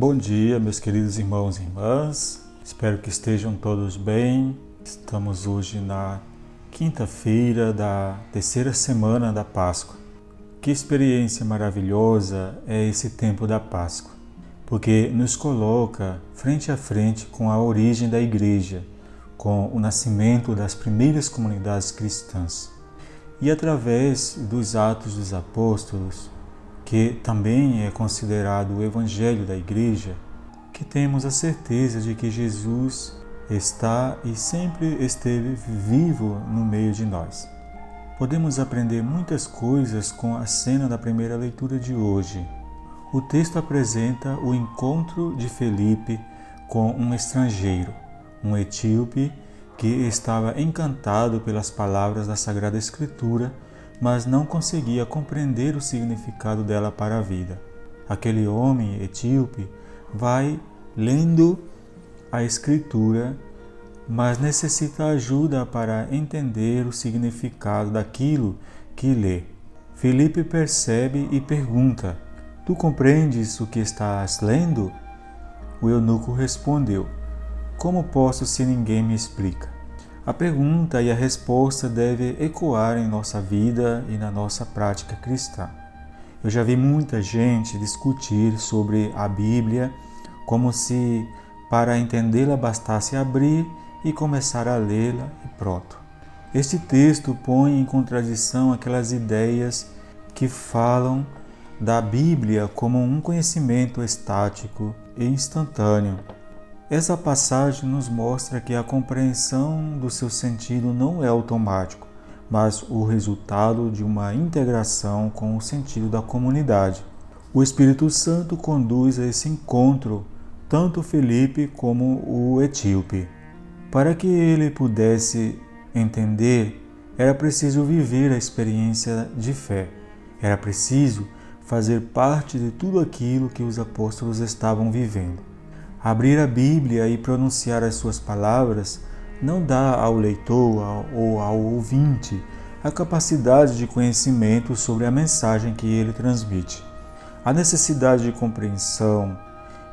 Bom dia, meus queridos irmãos e irmãs. Espero que estejam todos bem. Estamos hoje na quinta-feira da terceira semana da Páscoa. Que experiência maravilhosa é esse tempo da Páscoa, porque nos coloca frente a frente com a origem da igreja, com o nascimento das primeiras comunidades cristãs. E através dos Atos dos Apóstolos, que também é considerado o Evangelho da Igreja, que temos a certeza de que Jesus está e sempre esteve vivo no meio de nós. Podemos aprender muitas coisas com a cena da primeira leitura de hoje. O texto apresenta o encontro de Felipe com um estrangeiro, um etíope que estava encantado pelas palavras da Sagrada Escritura mas não conseguia compreender o significado dela para a vida. Aquele homem etíope vai lendo a Escritura, mas necessita ajuda para entender o significado daquilo que lê. Felipe percebe e pergunta: Tu compreendes o que estás lendo? O eunuco respondeu: Como posso se ninguém me explica? A pergunta e a resposta devem ecoar em nossa vida e na nossa prática cristã. Eu já vi muita gente discutir sobre a Bíblia como se para entendê-la bastasse abrir e começar a lê-la e pronto. Este texto põe em contradição aquelas ideias que falam da Bíblia como um conhecimento estático e instantâneo essa passagem nos mostra que a compreensão do seu sentido não é automático, mas o resultado de uma integração com o sentido da comunidade. O Espírito Santo conduz a esse encontro tanto Felipe como o etíope. Para que ele pudesse entender, era preciso viver a experiência de fé. Era preciso fazer parte de tudo aquilo que os apóstolos estavam vivendo. Abrir a Bíblia e pronunciar as suas palavras não dá ao leitor ou ao ouvinte a capacidade de conhecimento sobre a mensagem que ele transmite. A necessidade de compreensão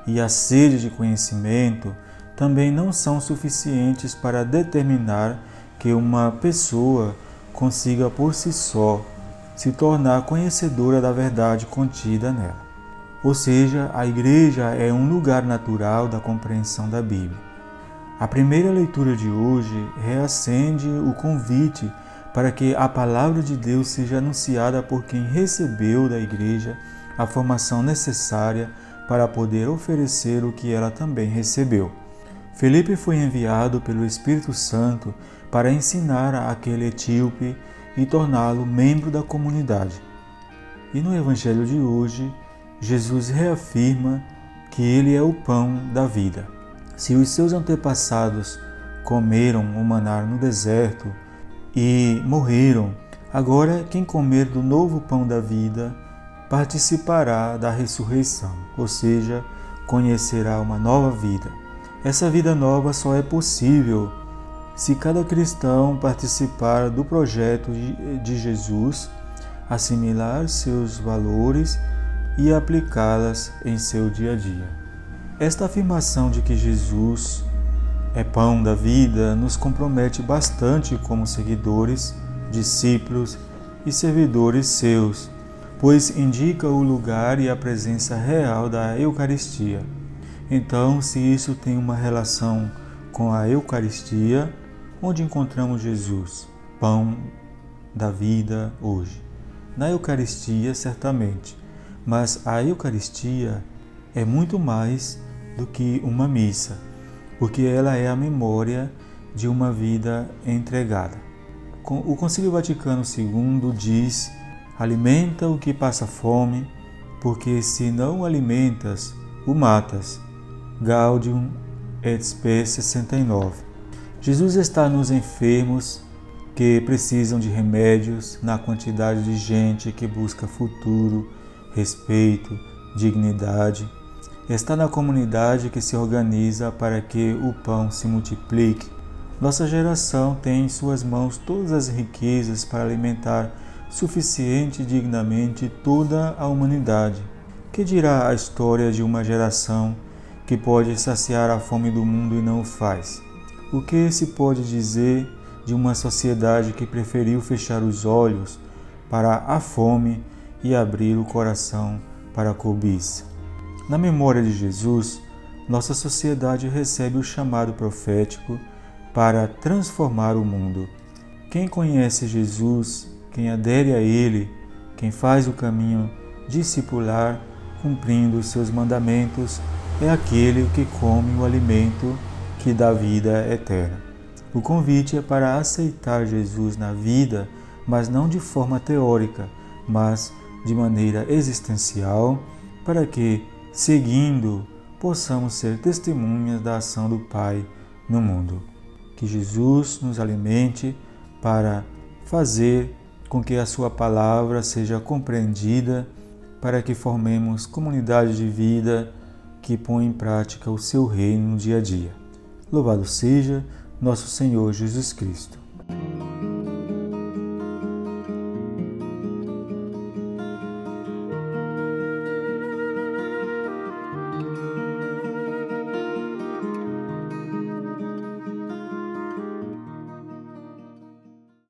e a sede de conhecimento também não são suficientes para determinar que uma pessoa consiga por si só se tornar conhecedora da verdade contida nela. Ou seja, a igreja é um lugar natural da compreensão da Bíblia. A primeira leitura de hoje reacende o convite para que a palavra de Deus seja anunciada por quem recebeu da igreja a formação necessária para poder oferecer o que ela também recebeu. Felipe foi enviado pelo Espírito Santo para ensinar aquele etíope e torná-lo membro da comunidade. E no evangelho de hoje, Jesus reafirma que ele é o pão da vida. Se os seus antepassados comeram o manar no deserto e morreram, agora quem comer do novo pão da vida participará da ressurreição, ou seja, conhecerá uma nova vida. Essa vida nova só é possível se cada cristão participar do projeto de Jesus, assimilar seus valores e aplicá-las em seu dia a dia. Esta afirmação de que Jesus é pão da vida nos compromete bastante como seguidores, discípulos e servidores seus, pois indica o lugar e a presença real da Eucaristia. Então, se isso tem uma relação com a Eucaristia, onde encontramos Jesus, pão da vida hoje? Na Eucaristia, certamente mas a Eucaristia é muito mais do que uma missa, porque ela é a memória de uma vida entregada. O Concílio Vaticano II diz: alimenta o que passa fome, porque se não alimentas, o matas. Gaudium et Spes 69. Jesus está nos enfermos que precisam de remédios, na quantidade de gente que busca futuro, respeito, dignidade. Está na comunidade que se organiza para que o pão se multiplique. Nossa geração tem em suas mãos todas as riquezas para alimentar suficiente e dignamente toda a humanidade. Que dirá a história de uma geração que pode saciar a fome do mundo e não o faz? O que se pode dizer de uma sociedade que preferiu fechar os olhos para a fome e abrir o coração para a cobiça? Na memória de Jesus, nossa sociedade recebe o chamado profético para transformar o mundo. Quem conhece Jesus, quem adere a Ele, quem faz o caminho discipular, cumprindo os seus mandamentos, é aquele que come o alimento que dá vida eterna. O convite é para aceitar Jesus na vida, mas não de forma teórica, mas de maneira existencial, para que, seguindo, possamos ser testemunhas da ação do Pai no mundo. Que Jesus nos alimente para fazer com que a Sua palavra seja compreendida para que formemos comunidade de vida que põe em prática o seu reino no dia a dia. Louvado seja nosso Senhor Jesus Cristo.